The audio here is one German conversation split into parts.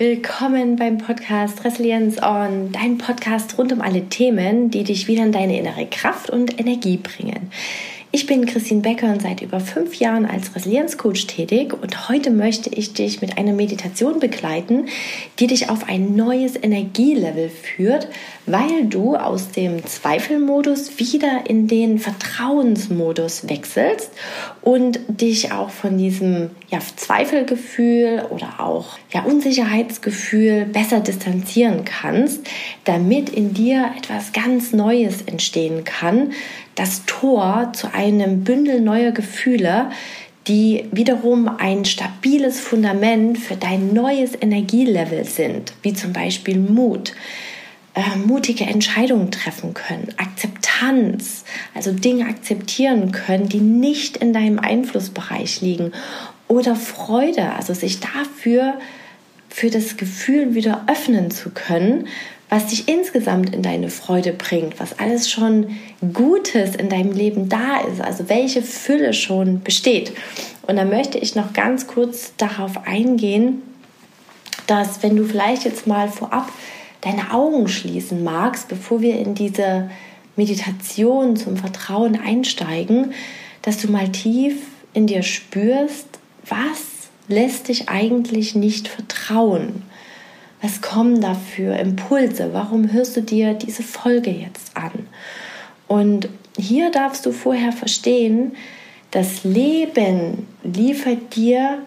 Willkommen beim Podcast Resilienz On, dein Podcast rund um alle Themen, die dich wieder in deine innere Kraft und Energie bringen. Ich bin Christine Becker und seit über fünf Jahren als Resilienzcoach tätig und heute möchte ich dich mit einer Meditation begleiten, die dich auf ein neues Energielevel führt, weil du aus dem Zweifelmodus wieder in den Vertrauensmodus wechselst und dich auch von diesem ja, Zweifelgefühl oder auch ja, Unsicherheitsgefühl besser distanzieren kannst, damit in dir etwas ganz Neues entstehen kann, das Tor zu einem Bündel neuer Gefühle, die wiederum ein stabiles Fundament für dein neues Energielevel sind, wie zum Beispiel Mut, äh, mutige Entscheidungen treffen können, Akzeptanz, also Dinge akzeptieren können, die nicht in deinem Einflussbereich liegen, oder Freude, also sich dafür für das Gefühl wieder öffnen zu können, was dich insgesamt in deine Freude bringt, was alles schon Gutes in deinem Leben da ist, also welche Fülle schon besteht. Und da möchte ich noch ganz kurz darauf eingehen, dass wenn du vielleicht jetzt mal vorab deine Augen schließen magst, bevor wir in diese Meditation zum Vertrauen einsteigen, dass du mal tief in dir spürst, was lässt dich eigentlich nicht vertrauen? Was kommen da für Impulse? Warum hörst du dir diese Folge jetzt an? Und hier darfst du vorher verstehen, das Leben liefert dir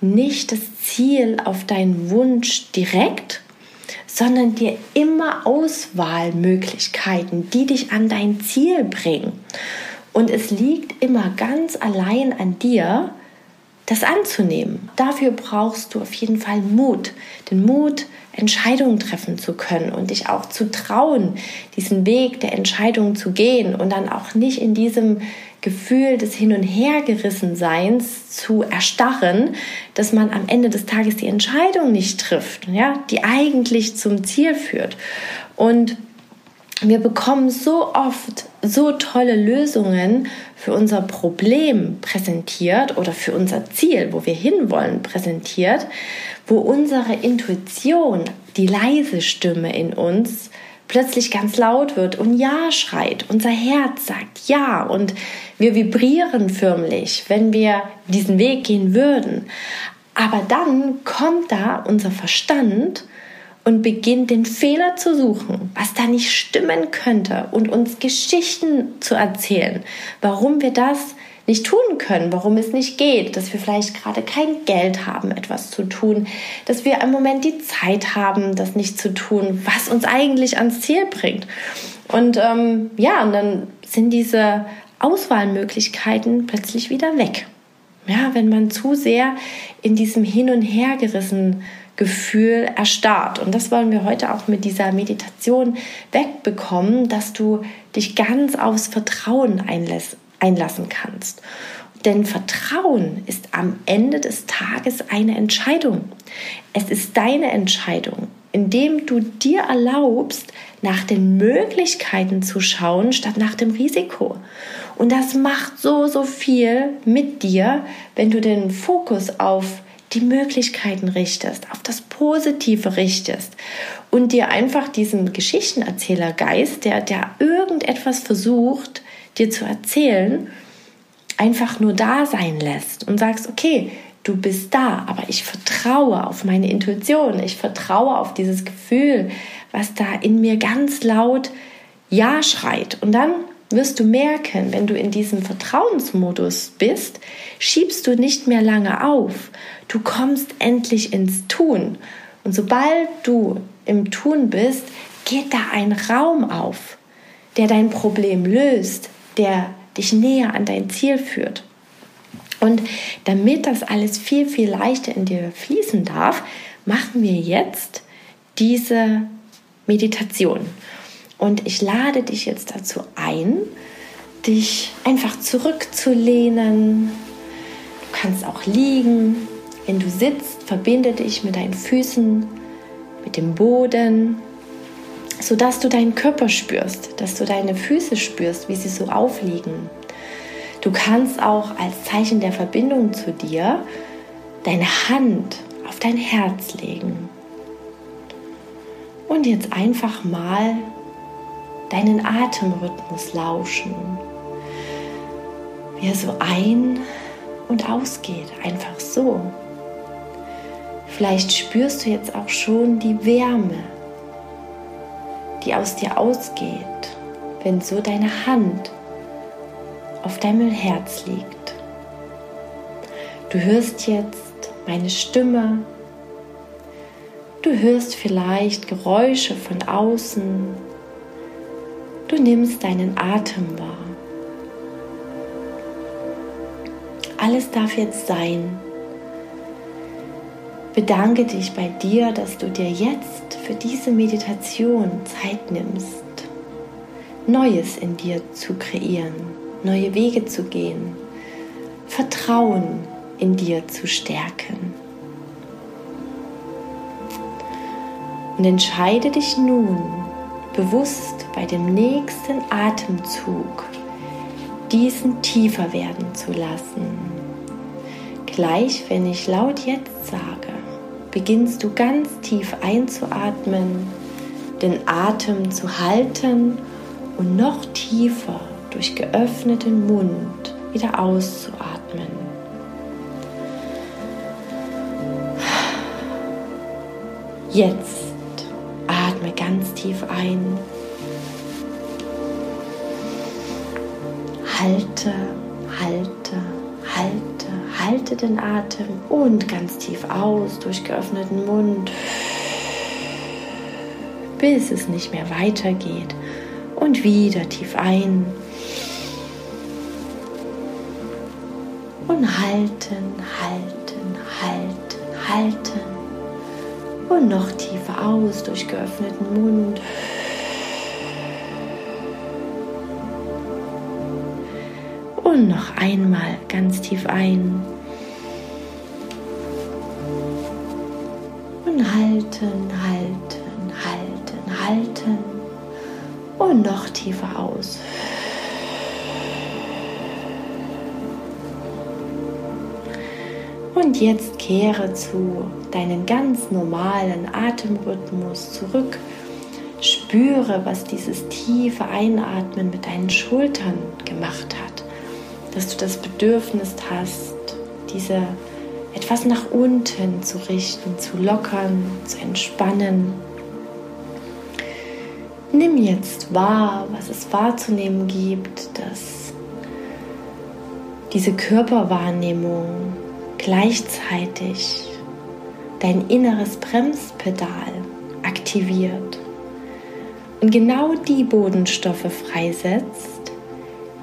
nicht das Ziel auf deinen Wunsch direkt, sondern dir immer Auswahlmöglichkeiten, die dich an dein Ziel bringen. Und es liegt immer ganz allein an dir, das anzunehmen. Dafür brauchst du auf jeden Fall Mut. Den Mut, Entscheidungen treffen zu können und dich auch zu trauen, diesen Weg der Entscheidungen zu gehen und dann auch nicht in diesem Gefühl des Hin- und Hergerissenseins zu erstarren, dass man am Ende des Tages die Entscheidung nicht trifft, ja, die eigentlich zum Ziel führt. Und wir bekommen so oft so tolle Lösungen für unser Problem präsentiert oder für unser Ziel, wo wir hinwollen, präsentiert, wo unsere Intuition, die leise Stimme in uns, plötzlich ganz laut wird und Ja schreit. Unser Herz sagt Ja und wir vibrieren förmlich, wenn wir diesen Weg gehen würden. Aber dann kommt da unser Verstand und beginnt den Fehler zu suchen, was da nicht stimmen könnte und uns Geschichten zu erzählen, warum wir das nicht tun können, warum es nicht geht, dass wir vielleicht gerade kein Geld haben, etwas zu tun, dass wir im Moment die Zeit haben, das nicht zu tun, was uns eigentlich ans Ziel bringt. Und ähm, ja, und dann sind diese Auswahlmöglichkeiten plötzlich wieder weg. Ja, wenn man zu sehr in diesem Hin und Her gerissen Gefühl erstarrt. Und das wollen wir heute auch mit dieser Meditation wegbekommen, dass du dich ganz aufs Vertrauen einlassen kannst. Denn Vertrauen ist am Ende des Tages eine Entscheidung. Es ist deine Entscheidung, indem du dir erlaubst, nach den Möglichkeiten zu schauen, statt nach dem Risiko. Und das macht so, so viel mit dir, wenn du den Fokus auf die Möglichkeiten richtest, auf das Positive richtest und dir einfach diesen Geschichtenerzählergeist, der, der irgendetwas versucht, dir zu erzählen, einfach nur da sein lässt und sagst, okay, du bist da, aber ich vertraue auf meine Intuition, ich vertraue auf dieses Gefühl, was da in mir ganz laut Ja schreit. Und dann wirst du merken, wenn du in diesem Vertrauensmodus bist, schiebst du nicht mehr lange auf. Du kommst endlich ins Tun. Und sobald du im Tun bist, geht da ein Raum auf, der dein Problem löst, der dich näher an dein Ziel führt. Und damit das alles viel, viel leichter in dir fließen darf, machen wir jetzt diese Meditation. Und ich lade dich jetzt dazu ein, dich einfach zurückzulehnen. Du kannst auch liegen. Wenn du sitzt, verbinde dich mit deinen Füßen, mit dem Boden, sodass du deinen Körper spürst, dass du deine Füße spürst, wie sie so aufliegen. Du kannst auch als Zeichen der Verbindung zu dir deine Hand auf dein Herz legen Und jetzt einfach mal deinen Atemrhythmus lauschen, wie er so ein- und ausgeht, einfach so. Vielleicht spürst du jetzt auch schon die Wärme, die aus dir ausgeht, wenn so deine Hand auf deinem Herz liegt. Du hörst jetzt meine Stimme. Du hörst vielleicht Geräusche von außen. Du nimmst deinen Atem wahr. Alles darf jetzt sein. Bedanke dich bei dir, dass du dir jetzt für diese Meditation Zeit nimmst, Neues in dir zu kreieren, neue Wege zu gehen, Vertrauen in dir zu stärken. Und entscheide dich nun bewusst bei dem nächsten Atemzug diesen tiefer werden zu lassen. Gleich, wenn ich laut jetzt sage, beginnst du ganz tief einzuatmen, den Atem zu halten und noch tiefer durch geöffneten Mund wieder auszuatmen. Jetzt atme ganz tief ein. Halte, halte, halte, halte den Atem und ganz tief aus durch geöffneten Mund, bis es nicht mehr weitergeht. Und wieder tief ein. Und halten, halten, halten, halten. Und noch tiefer aus durch geöffneten Mund. Und noch einmal ganz tief ein. Und halten, halten, halten, halten. Und noch tiefer aus. Und jetzt kehre zu deinen ganz normalen Atemrhythmus zurück. Spüre, was dieses tiefe Einatmen mit deinen Schultern gemacht hat. Dass du das Bedürfnis hast, diese etwas nach unten zu richten, zu lockern, zu entspannen. Nimm jetzt wahr, was es wahrzunehmen gibt, dass diese Körperwahrnehmung gleichzeitig dein inneres Bremspedal aktiviert und genau die Bodenstoffe freisetzt,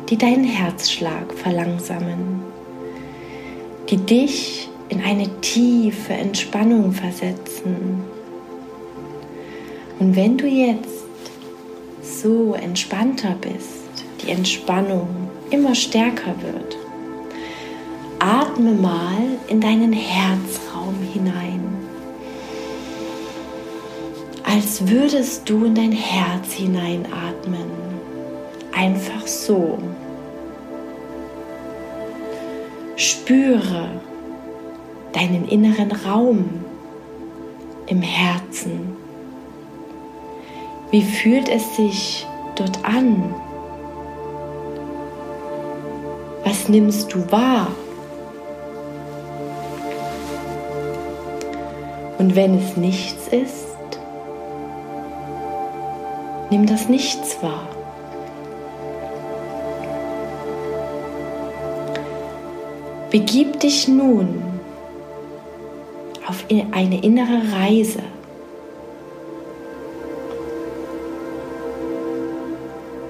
die deinen Herzschlag verlangsamen, die dich in eine tiefe Entspannung versetzen. Und wenn du jetzt so entspannter bist, die Entspannung immer stärker wird, atme mal in deinen Herzraum hinein, als würdest du in dein Herz hineinatmen, einfach so. Spüre deinen inneren Raum im Herzen. Wie fühlt es sich dort an? Was nimmst du wahr? Und wenn es nichts ist, nimm das Nichts wahr. Begib dich nun auf eine innere Reise.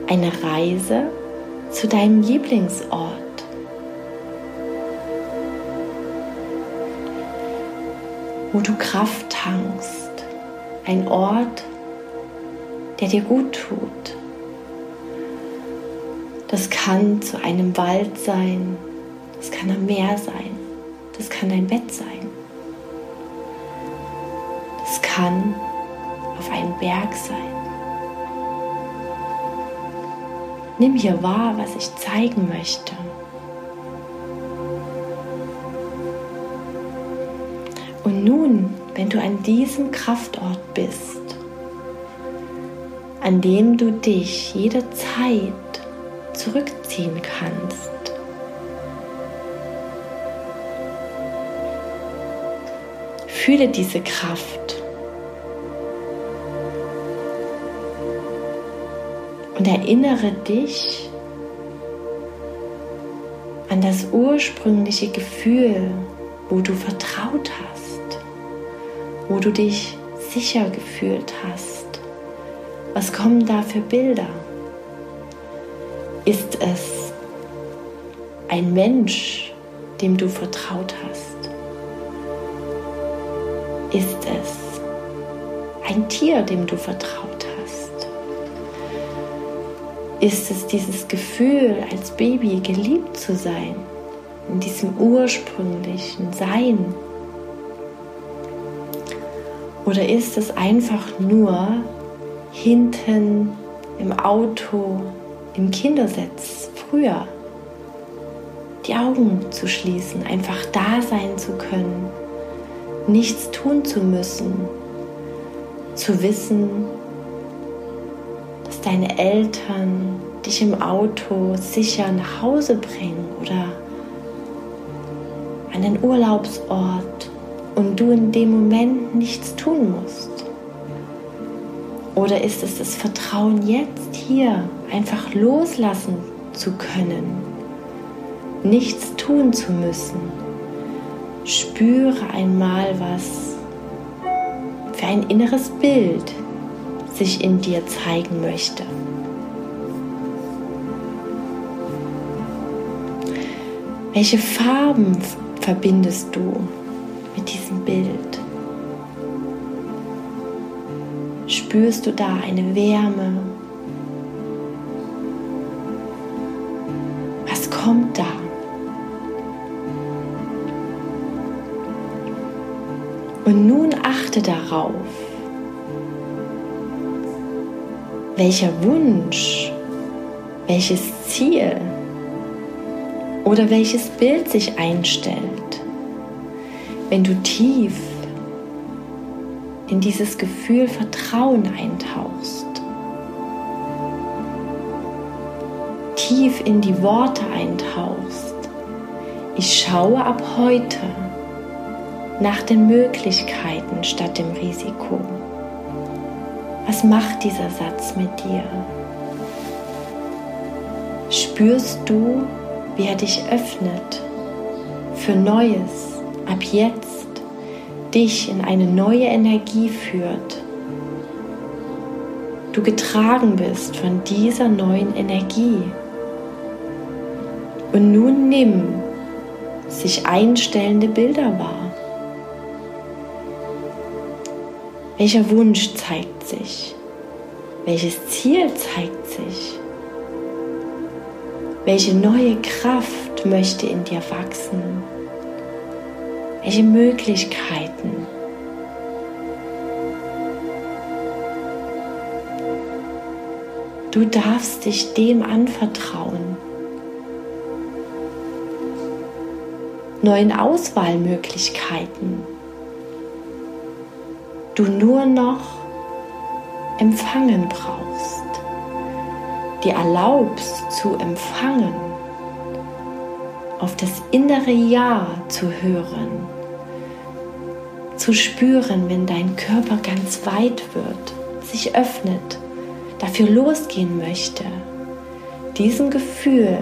Eine Reise zu deinem Lieblingsort. Wo du Kraft tankst. Ein Ort, der dir gut tut. Das kann zu einem Wald sein, das kann am Meer sein, das kann dein Bett sein. Das kann auf einem Berg sein. Nimm hier wahr, was ich zeigen möchte. Und nun, wenn du an diesem Kraftort bist, an dem du dich jederzeit zurückziehen kannst. Fühle diese Kraft. Und erinnere dich an das ursprüngliche Gefühl, wo du vertraut hast, wo du dich sicher gefühlt hast. Was kommen da für Bilder? Ist es ein Mensch, dem du vertraut hast? Ist es ein Tier, dem du vertraut hast? Ist es dieses Gefühl, als Baby geliebt zu sein, in diesem ursprünglichen Sein? Oder ist es einfach nur hinten im Auto, im Kindersitz, früher, die Augen zu schließen, einfach da sein zu können, nichts tun zu müssen, zu wissen, dass deine Eltern dich im Auto sicher nach Hause bringen oder an den Urlaubsort und du in dem Moment nichts tun musst. Oder ist es das Vertrauen jetzt hier einfach loslassen zu können, nichts tun zu müssen? Spüre einmal, was für ein inneres Bild sich in dir zeigen möchte. Welche Farben verbindest du mit diesem Bild? spürst du da eine Wärme? Was kommt da? Und nun achte darauf, welcher Wunsch, welches Ziel oder welches Bild sich einstellt, wenn du tief in dieses Gefühl Vertrauen eintauchst, tief in die Worte eintauchst. Ich schaue ab heute nach den Möglichkeiten statt dem Risiko. Was macht dieser Satz mit dir? Spürst du, wie er dich öffnet für Neues ab jetzt? dich in eine neue Energie führt. Du getragen bist von dieser neuen Energie. Und nun nimm sich einstellende Bilder wahr. Welcher Wunsch zeigt sich? Welches Ziel zeigt sich? Welche neue Kraft möchte in dir wachsen? Welche Möglichkeiten? Du darfst dich dem anvertrauen. Neuen Auswahlmöglichkeiten. Du nur noch empfangen brauchst. Dir erlaubst zu empfangen auf das innere Ja zu hören, zu spüren, wenn dein Körper ganz weit wird, sich öffnet, dafür losgehen möchte, diesem Gefühl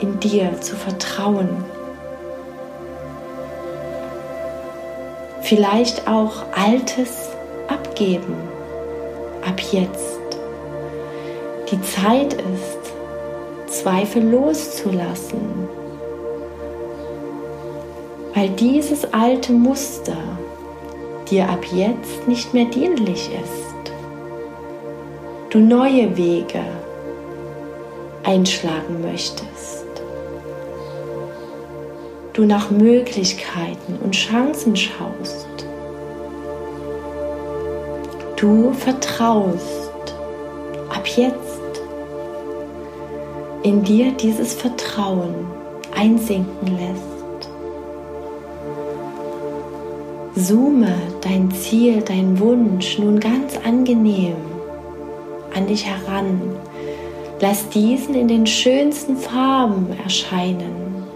in dir zu vertrauen. Vielleicht auch Altes abgeben, ab jetzt. Die Zeit ist, Zweifel loszulassen, weil dieses alte Muster dir ab jetzt nicht mehr dienlich ist. Du neue Wege einschlagen möchtest. Du nach Möglichkeiten und Chancen schaust. Du vertraust ab jetzt in dir dieses Vertrauen einsinken lässt. Zoome dein Ziel, dein Wunsch nun ganz angenehm an dich heran. Lass diesen in den schönsten Farben erscheinen,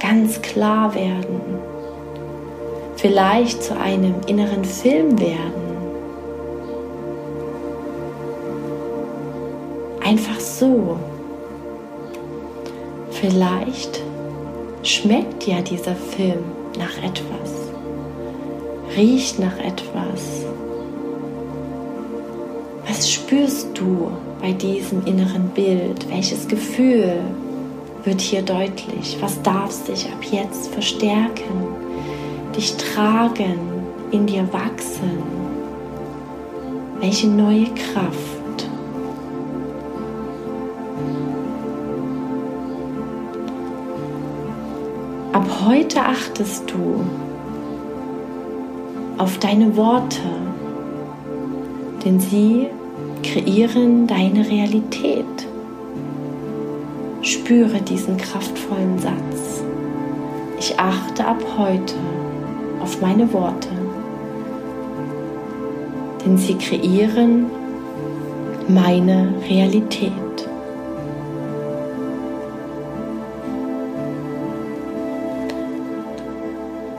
ganz klar werden, vielleicht zu einem inneren Film werden. Einfach so. Vielleicht schmeckt ja dieser Film nach etwas, riecht nach etwas. Was spürst du bei diesem inneren Bild? Welches Gefühl wird hier deutlich? Was darf sich ab jetzt verstärken, dich tragen, in dir wachsen? Welche neue Kraft? Ab heute achtest du auf deine Worte, denn sie kreieren deine Realität. Spüre diesen kraftvollen Satz. Ich achte ab heute auf meine Worte, denn sie kreieren meine Realität.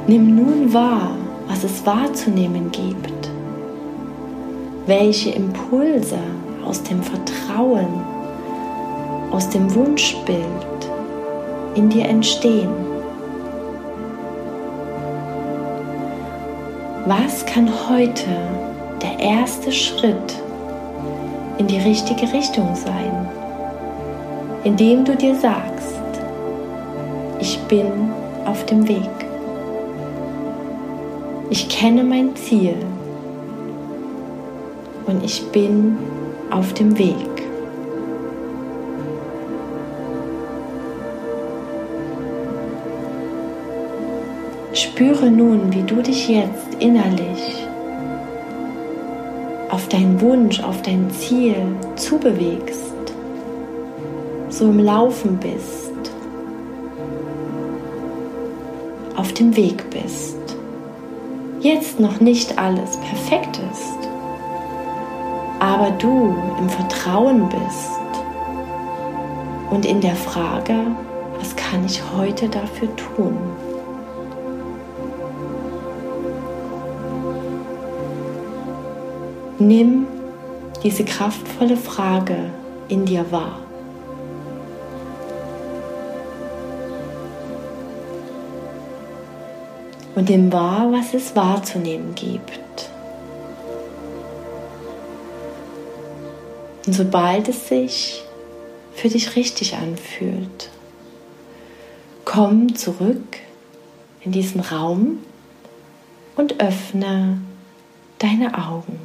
Nimm nun wahr, was es wahrzunehmen gibt welche Impulse aus dem Vertrauen, aus dem Wunschbild in dir entstehen. Was kann heute der erste Schritt in die richtige Richtung sein, indem du dir sagst, ich bin auf dem Weg. Ich kenne mein Ziel und ich bin auf dem Weg. Spüre nun, wie du dich jetzt innerlich auf deinen Wunsch, auf dein Ziel zubewegst, so im Laufen bist, auf dem Weg bist. Jetzt noch nicht alles perfekt ist aber du im Vertrauen bist und in der Frage, was kann ich heute dafür tun? Nimm diese kraftvolle Frage in dir wahr. Und nimm wahr, was es wahrzunehmen gibt. Und sobald es sich für dich richtig anfühlt, komm zurück in diesen Raum und öffne deine Augen.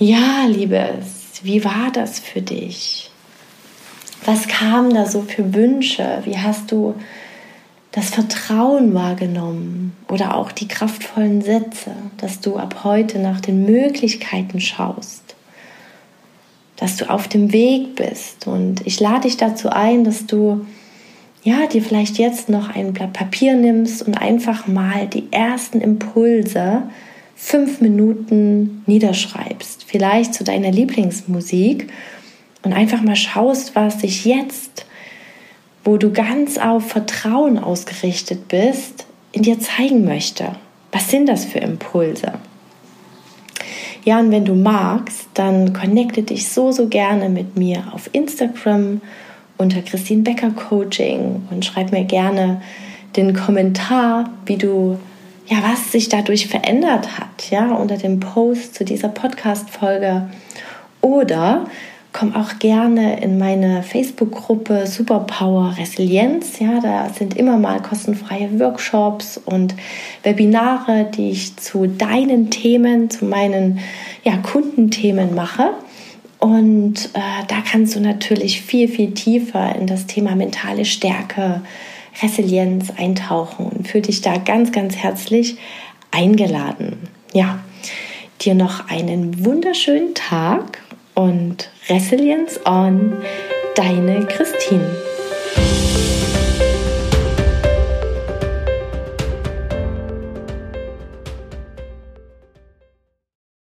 Ja, Liebes, wie war das für dich? Was kam da so für Wünsche? Wie hast du das Vertrauen wahrgenommen oder auch die kraftvollen Sätze, dass du ab heute nach den Möglichkeiten schaust, dass du auf dem Weg bist. Und ich lade dich dazu ein, dass du ja, dir vielleicht jetzt noch ein Blatt Papier nimmst und einfach mal die ersten Impulse fünf Minuten niederschreibst, vielleicht zu deiner Lieblingsmusik und einfach mal schaust, was sich jetzt wo du ganz auf Vertrauen ausgerichtet bist, in dir zeigen möchte. Was sind das für Impulse? Ja, und wenn du magst, dann connecte dich so, so gerne mit mir auf Instagram unter Christine Becker Coaching und schreib mir gerne den Kommentar, wie du, ja, was sich dadurch verändert hat, ja, unter dem Post zu dieser Podcast-Folge. Oder komm auch gerne in meine Facebook-Gruppe Superpower Resilienz. Ja, da sind immer mal kostenfreie Workshops und Webinare, die ich zu deinen Themen, zu meinen ja, Kundenthemen mache. Und äh, da kannst du natürlich viel, viel tiefer in das Thema mentale Stärke, Resilienz eintauchen und fühle dich da ganz, ganz herzlich eingeladen. Ja, dir noch einen wunderschönen Tag und Resilience on, deine Christine.